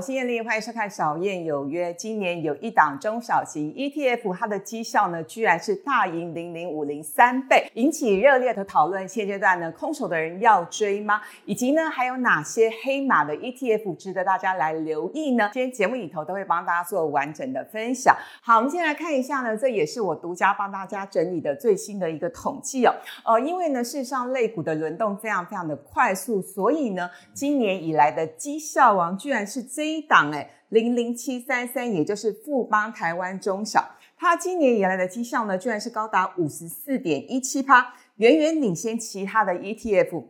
我是燕丽，欢迎收看《小燕有约》。今年有一档中小型 ETF，它的绩效呢，居然是大赢零零五零三倍，引起热烈的讨论。现阶段呢，空手的人要追吗？以及呢，还有哪些黑马的 ETF 值得大家来留意呢？今天节目里头都会帮大家做完整的分享。好，我们先来看一下呢，这也是我独家帮大家整理的最新的一个统计哦。呃，因为呢，事实上类股的轮动非常非常的快速，所以呢，今年以来的绩效王居然是这一档哎，零零七三三，也就是富邦台湾中小，它今年以来的绩效呢，居然是高达五十四点一七趴，远远领先其他的 ETF，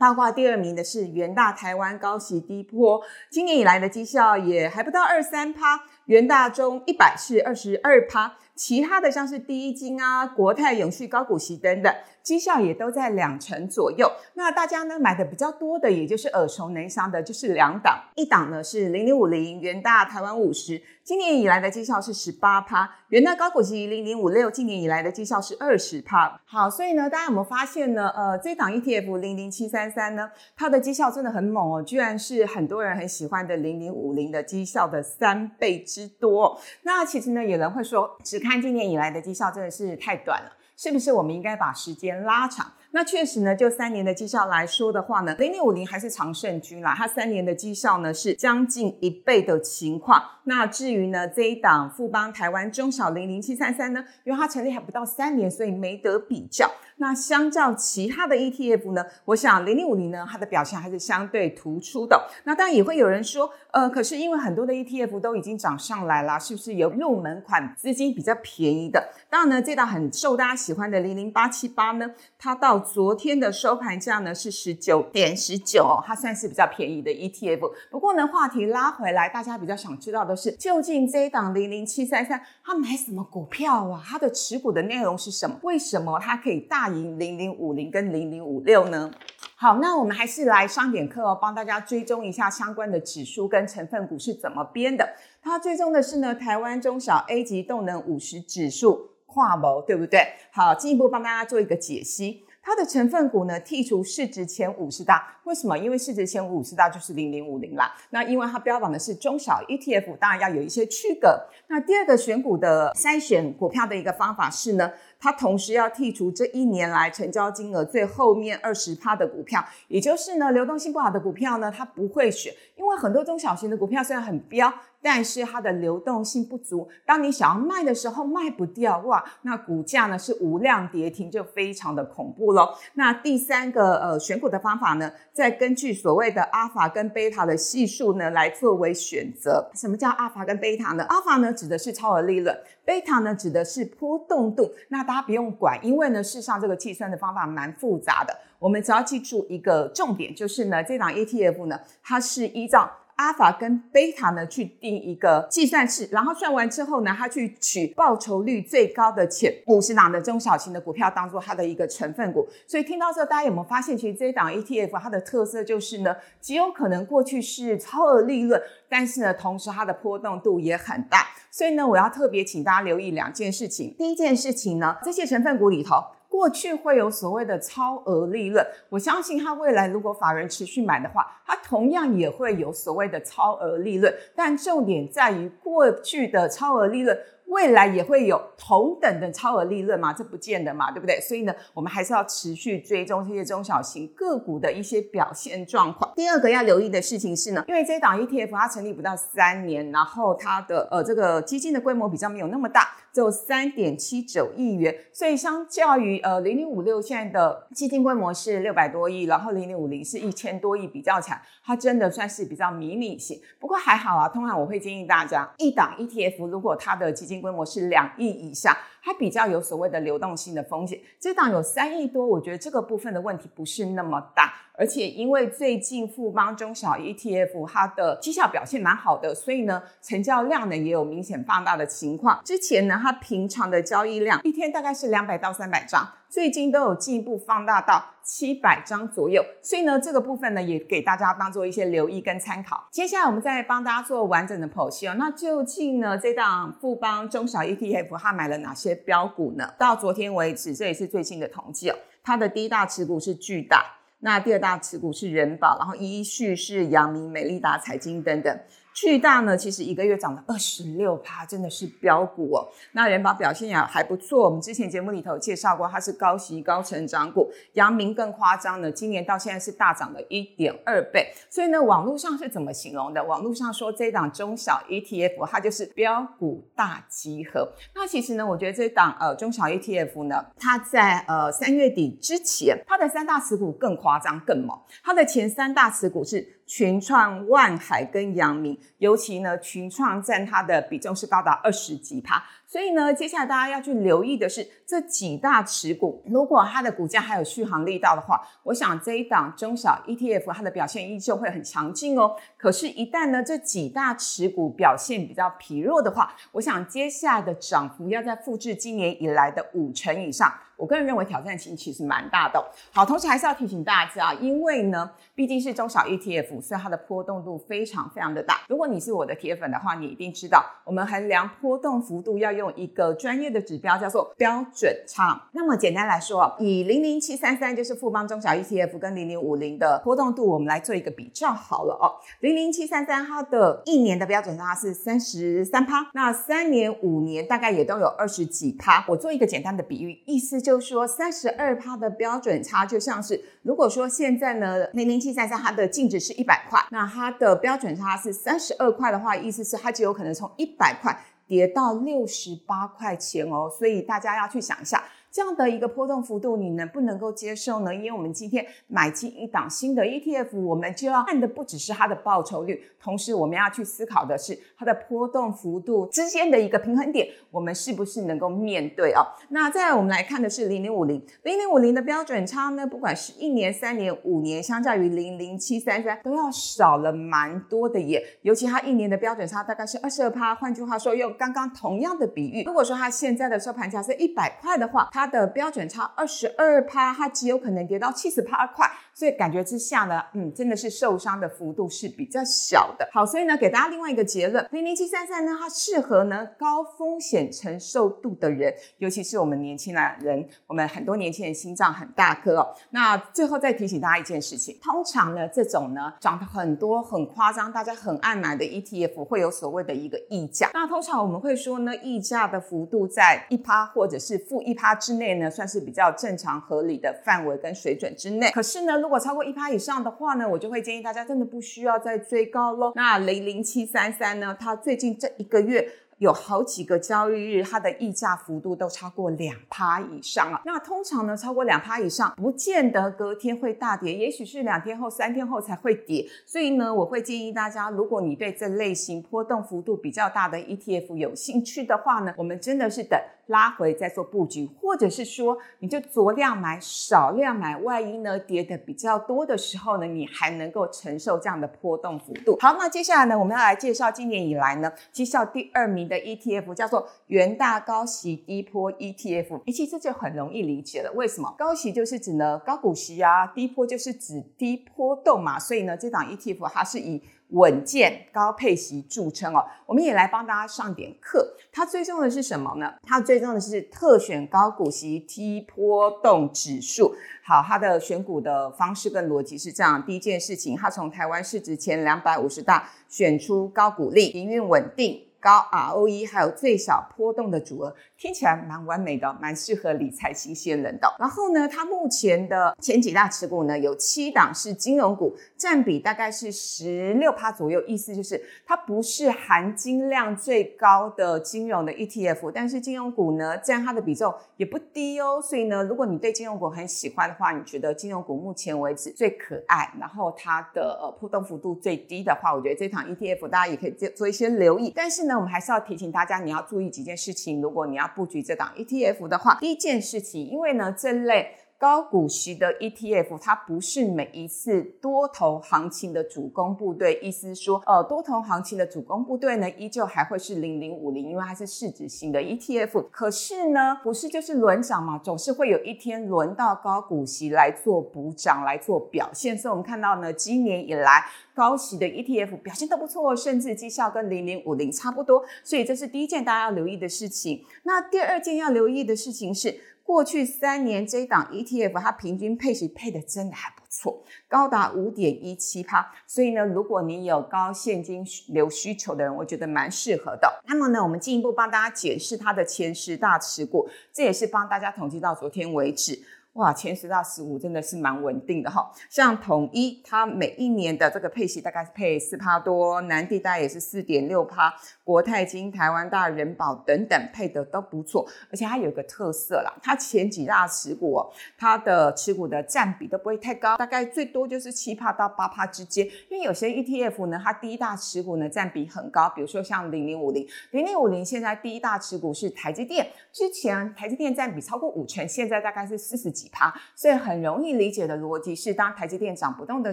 八卦第二名的是元大台湾高息低波，今年以来的绩效也还不到二三趴，元大中一百是二十二趴，其他的像是第一金啊、国泰永续高股息等等。绩效也都在两成左右。那大家呢买的比较多的，也就是耳熟能详的，就是两档。一档呢是零零五零元大台湾五十，今年以来的绩效是十八趴；元大高股息零零五六，今年以来的绩效是二十趴。好，所以呢，大家有没有发现呢？呃，这档 ETF 零零七三三呢，它的绩效真的很猛哦，居然是很多人很喜欢的零零五零的绩效的三倍之多。那其实呢，有人会说，只看今年以来的绩效真的是太短了。是不是我们应该把时间拉长？那确实呢，就三年的绩效来说的话呢，零零五零还是常胜军啦。它三年的绩效呢是将近一倍的情况。那至于呢这一档富邦台湾中小零零七三三呢，因为它成立还不到三年，所以没得比较。那相较其他的 ETF 呢，我想零零五零呢，它的表现还是相对突出的。那当然也会有人说，呃，可是因为很多的 ETF 都已经涨上来了，是不是有入门款资金比较便宜的？当然呢，这档很受大家喜欢的零零八七八呢，它到昨天的收盘价呢是十九点十九，它算是比较便宜的 ETF。不过呢，话题拉回来，大家比较想知道的是，究竟这一档零零七三三它买什么股票啊？它的持股的内容是什么？为什么它可以大？赢零零五零跟零零五六呢？好，那我们还是来上点课哦，帮大家追踪一下相关的指数跟成分股是怎么编的。它追踪的是呢台湾中小 A 级动能五十指数跨模，对不对？好，进一步帮大家做一个解析。它的成分股呢，剔除市值前五十大，为什么？因为市值前五十大就是零零五零啦。那因为它标榜的是中小 ETF，当然要有一些区隔。那第二个选股的筛选股票的一个方法是呢？它同时要剔除这一年来成交金额最后面二十趴的股票，也就是呢流动性不好的股票呢，它不会选，因为很多中小型的股票虽然很标，但是它的流动性不足，当你想要卖的时候卖不掉，哇，那股价呢是无量跌停，就非常的恐怖喽。那第三个呃选股的方法呢，再根据所谓的阿尔法跟贝塔的系数呢来作为选择。什么叫阿尔法跟贝塔呢？阿尔法呢指的是超额利润，贝塔呢指的是波动度。那大家不用管，因为呢，事实上这个计算的方法蛮复杂的。我们只要记住一个重点，就是呢，这档 ETF 呢，它是依照阿法跟贝塔呢去定一个计算式，然后算完之后呢，它去取报酬率最高的前五十档的中小型的股票当做它的一个成分股。所以听到这，大家有没有发现，其实这一档 ETF 它的特色就是呢，极有可能过去是超额利润，但是呢，同时它的波动度也很大。所以呢，我要特别请大家留意两件事情。第一件事情呢，这些成分股里头，过去会有所谓的超额利润。我相信它未来如果法人持续买的话，它同样也会有所谓的超额利润。但重点在于过去的超额利润。未来也会有同等的超额利润吗？这不见得嘛，对不对？所以呢，我们还是要持续追踪这些中小型个股的一些表现状况。第二个要留意的事情是呢，因为这档 ETF 它成立不到三年，然后它的呃这个基金的规模比较没有那么大，只有三点七九亿元，所以相较于呃零零五六现在的基金规模是六百多亿，然后零零五零是一千多亿，比较强，它真的算是比较迷你型。不过还好啊，通常我会建议大家，一档 ETF 如果它的基金规模是两亿以下，它比较有所谓的流动性的风险。这档有三亿多，我觉得这个部分的问题不是那么大。而且因为最近富邦中小 ETF 它的绩效表现蛮好的，所以呢成交量呢也有明显放大的情况。之前呢它平常的交易量一天大概是两百到三百张，最近都有进一步放大到七百张左右。所以呢这个部分呢也给大家当做一些留意跟参考。接下来我们再帮大家做完整的剖析哦。那究竟呢这档富邦中小 ETF 它买了哪些标股呢？到昨天为止，这也是最近的统计哦。它的第一大持股是巨大。那第二大持股是人保，然后依序是阳明、美利达、财经等等。巨大呢，其实一个月涨了二十六趴，真的是标股哦。那元宝表现也还不错，我们之前节目里头介绍过，它是高息高成长股。阳明更夸张呢，今年到现在是大涨了一点二倍。所以呢，网络上是怎么形容的？网络上说这档中小 ETF 它就是标股大集合。那其实呢，我觉得这档呃中小 ETF 呢，它在呃三月底之前，它的三大持股更夸张更猛，它的前三大持股是。群创、万海跟阳明，尤其呢，群创占它的比重是高达二十几趴。所以呢，接下来大家要去留意的是这几大持股，如果它的股价还有续航力道的话，我想这一档中小 ETF 它的表现依旧会很强劲哦。可是，一旦呢这几大持股表现比较疲弱的话，我想接下来的涨幅要在复制今年以来的五成以上。我个人认为挑战性其实蛮大的。好，同时还是要提醒大家啊，因为呢毕竟是中小 ETF，所以它的波动度非常非常的大。如果你是我的铁粉的话，你一定知道，我们衡量波动幅度要。用一个专业的指标叫做标准差。那么简单来说，以零零七三三就是富邦中小 ETF 跟零零五零的波动度，我们来做一个比较好了哦。零零七三三它的一年的标准差是三十三趴，那三年、五年大概也都有二十几趴。我做一个简单的比喻，意思就是说三十二趴的标准差就像是，如果说现在呢零零七三三它的净值是一百块，那它的标准差是三十二块的话，意思是它就有可能从一百块。跌到六十八块钱哦，所以大家要去想一下。这样的一个波动幅度，你能不能够接受呢？因为我们今天买进一档新的 ETF，我们就要看的不只是它的报酬率，同时我们要去思考的是它的波动幅度之间的一个平衡点，我们是不是能够面对哦？那再我们来看的是零零五零，零零五零的标准差呢，不管是一年、三年、五年，相较于零零七三三都要少了蛮多的耶。尤其它一年的标准差大概是二十二趴，换句话说，用刚刚同样的比喻，如果说它现在的收盘价是一百块的话，它的标准差二十二趴，它极有可能跌到七十趴块，所以感觉之下呢，嗯，真的是受伤的幅度是比较小的。好，所以呢，给大家另外一个结论，零零七三三呢，它适合呢高风险承受度的人，尤其是我们年轻的人，我们很多年轻人心脏很大颗哦。那最后再提醒大家一件事情，通常呢，这种呢涨得很多很夸张，大家很爱买的 ETF 会有所谓的一个溢价。那通常我们会说呢，溢价的幅度在一趴或者是负一趴之内呢。算是比较正常合理的范围跟水准之内。可是呢，如果超过一趴以上的话呢，我就会建议大家真的不需要再追高喽。那零零七三三呢，它最近这一个月。有好几个交易日，它的溢价幅度都超过两趴以上了。那通常呢，超过两趴以上，不见得隔天会大跌，也许是两天后、三天后才会跌。所以呢，我会建议大家，如果你对这类型波动幅度比较大的 ETF 有兴趣的话呢，我们真的是等拉回再做布局，或者是说，你就酌量买、少量买，万一呢跌的比较多的时候呢，你还能够承受这样的波动幅度。好，那接下来呢，我们要来介绍今年以来呢绩效第二名。的 ETF 叫做元大高息低波 ETF，其实这就很容易理解了。为什么高息就是指呢高股息啊，低波就是指低波动嘛，所以呢这档 ETF 它是以稳健高配息著称哦。我们也来帮大家上点课，它最重要的是什么呢？它最重要的是特选高股息低波动指数。好，它的选股的方式跟逻辑是这样：第一件事情，它从台湾市值前两百五十大选出高股利、营运稳定。高 ROE 还有最小波动的组合，听起来蛮完美的，蛮适合理财新鲜人的。然后呢，它目前的前几大持股呢，有七档是金融股，占比大概是十六趴左右。意思就是它不是含金量最高的金融的 ETF，但是金融股呢占它的比重也不低哦。所以呢，如果你对金融股很喜欢的话，你觉得金融股目前为止最可爱，然后它的呃波动幅度最低的话，我觉得这场 ETF 大家也可以做做一些留意。但是呢，我们还是要提醒大家，你要注意几件事情。如果你要布局这档 ETF 的话，第一件事情，因为呢这类。高股息的 ETF，它不是每一次多头行情的主攻部队。意思说，呃，多头行情的主攻部队呢，依旧还会是零零五零，因为它是市值型的 ETF。可是呢，不是就是轮涨嘛，总是会有一天轮到高股息来做补涨，来做表现。所以我们看到呢，今年以来高息的 ETF 表现都不错，甚至绩效跟零零五零差不多。所以这是第一件大家要留意的事情。那第二件要留意的事情是。过去三年这一档 ETF 它平均配息配的真的还不错，高达五点一七趴。所以呢，如果你有高现金流需求的人，我觉得蛮适合的。那么呢，我们进一步帮大家解释它的前十大持股，这也是帮大家统计到昨天为止。哇，前十到十五真的是蛮稳定的哈。像统一，它每一年的这个配息大概是配四趴多，南地大概也是四点六趴，国泰金、台湾大、人保等等配的都不错。而且它有一个特色啦，它前几大持股，它的持股的占比都不会太高，大概最多就是七趴到八趴之间。因为有些 ETF 呢，它第一大持股呢占比很高，比如说像零零五零，零零五零现在第一大持股是台积电，之前台积电占比超过五成，现在大概是四十几。它，所以很容易理解的逻辑是，当台积电涨不动的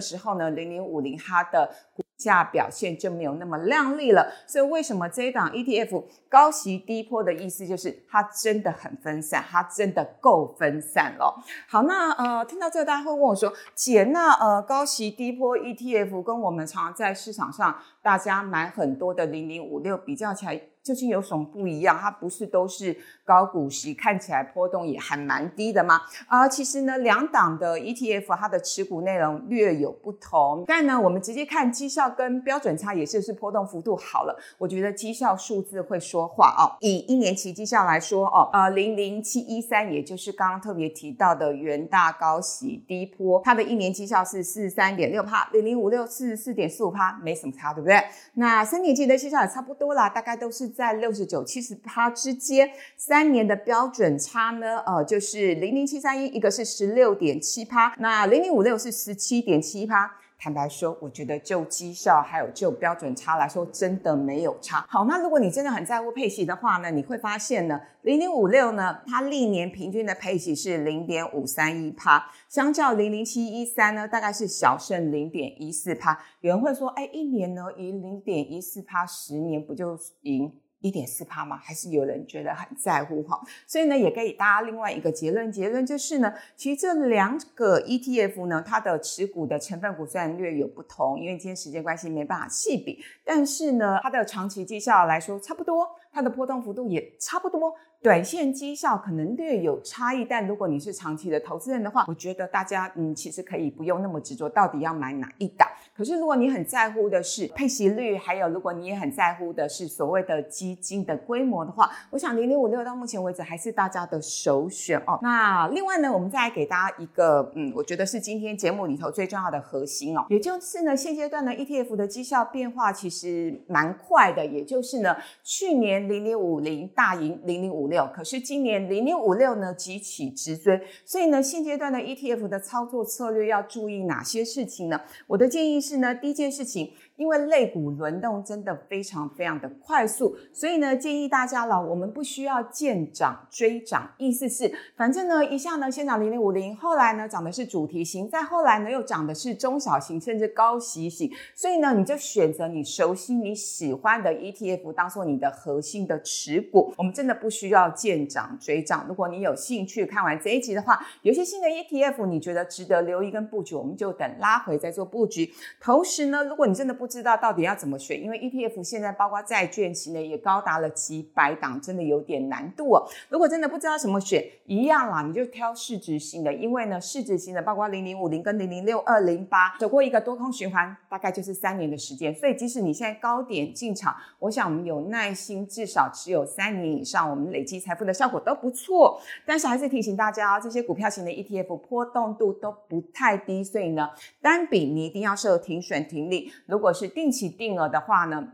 时候呢，零零五零它的股价表现就没有那么亮丽了。所以为什么这一档 ETF 高息低波的意思就是它真的很分散，它真的够分散了。好，那呃，听到这个大家会问我说，姐，那呃高息低波 ETF 跟我们常常在市场上大家买很多的零零五六比较起来？究竟有什么不一样？它不是都是高股息，看起来波动也还蛮低的吗？啊，其实呢，两档的 ETF 它的持股内容略有不同。但呢，我们直接看绩效跟标准差，也就是波动幅度好了。我觉得绩效数字会说话哦。以一年期绩效来说哦，呃，零零七一三，也就是刚刚特别提到的元大高息低波，它的一年绩效是四十三点六帕，零零五六四十四点四五帕，没什么差，对不对？那三年期的息差也差不多啦，大概都是。在六十九、七十趴之间，三年的标准差呢？呃，就是零零七三一，一个是十六点七趴，那零零五六是十七点七趴。坦白说，我觉得就绩效还有就标准差来说，真的没有差。好，那如果你真的很在乎配息的话呢，你会发现呢，零零五六呢，它历年平均的配息是零点五三一趴，相较零零七一三呢，大概是小胜零点一四趴。有人会说，哎，一年呢赢零点一四趴，十年不就赢？一点四帕吗？还是有人觉得很在乎哈？所以呢，也给大家另外一个结论，结论就是呢，其实这两个 ETF 呢，它的持股的成分股虽然略有不同，因为今天时间关系没办法细比，但是呢，它的长期绩效来说差不多，它的波动幅度也差不多。短线绩效可能略有差异，但如果你是长期的投资人的话，我觉得大家嗯，其实可以不用那么执着，到底要买哪一档。可是如果你很在乎的是配息率，还有如果你也很在乎的是所谓的基金的规模的话，我想零零五六到目前为止还是大家的首选哦。那另外呢，我们再来给大家一个嗯，我觉得是今天节目里头最重要的核心哦，也就是呢，现阶段的 ETF 的绩效变化其实蛮快的，也就是呢，去年零零五零大赢零零五六。可是今年零零五六呢急起直追，所以呢现阶段的 ETF 的操作策略要注意哪些事情呢？我的建议是呢，第一件事情。因为类股轮动真的非常非常的快速，所以呢，建议大家了，我们不需要见涨追涨，意思是，反正呢，一下呢先涨零零五零，后来呢涨的是主题型，再后来呢又涨的是中小型甚至高息型，所以呢，你就选择你熟悉你喜欢的 ETF 当做你的核心的持股。我们真的不需要见涨追涨。如果你有兴趣看完这一集的话，有些新的 ETF 你觉得值得留意跟布局，我们就等拉回再做布局。同时呢，如果你真的不不知道到底要怎么选，因为 ETF 现在包括债券型的也高达了几百档，真的有点难度哦。如果真的不知道怎么选，一样啦，你就挑市值型的，因为呢，市值型的包括零零五零跟零零六二零八，走过一个多空循环，大概就是三年的时间。所以即使你现在高点进场，我想我们有耐心，至少持有三年以上，我们累积财富的效果都不错。但是还是提醒大家哦，这些股票型的 ETF 波动度都不太低，所以呢，单笔你一定要设停损停利。如果是定期定额的话呢？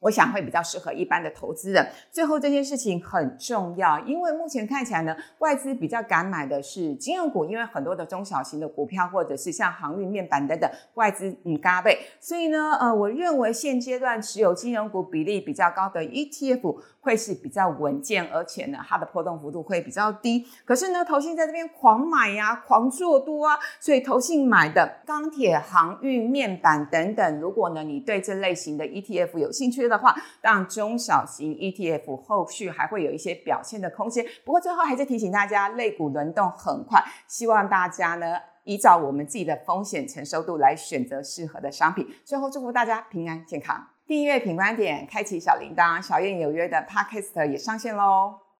我想会比较适合一般的投资人。最后这件事情很重要，因为目前看起来呢，外资比较敢买的是金融股，因为很多的中小型的股票或者是像航运、面板等等，外资嗯加倍。所以呢，呃，我认为现阶段持有金融股比例比较高的 ETF 会是比较稳健，而且呢，它的波动幅度会比较低。可是呢，投信在这边狂买呀，狂做多啊，所以投信买的钢铁、航运、面板等等，如果呢你对这类型的 ETF 有兴趣。的话，让中小型 ETF 后续还会有一些表现的空间。不过最后还是提醒大家，类股轮动很快，希望大家呢依照我们自己的风险承受度来选择适合的商品。最后祝福大家平安健康，订阅品观点，开启小铃铛，小燕有约的 Podcast 也上线喽。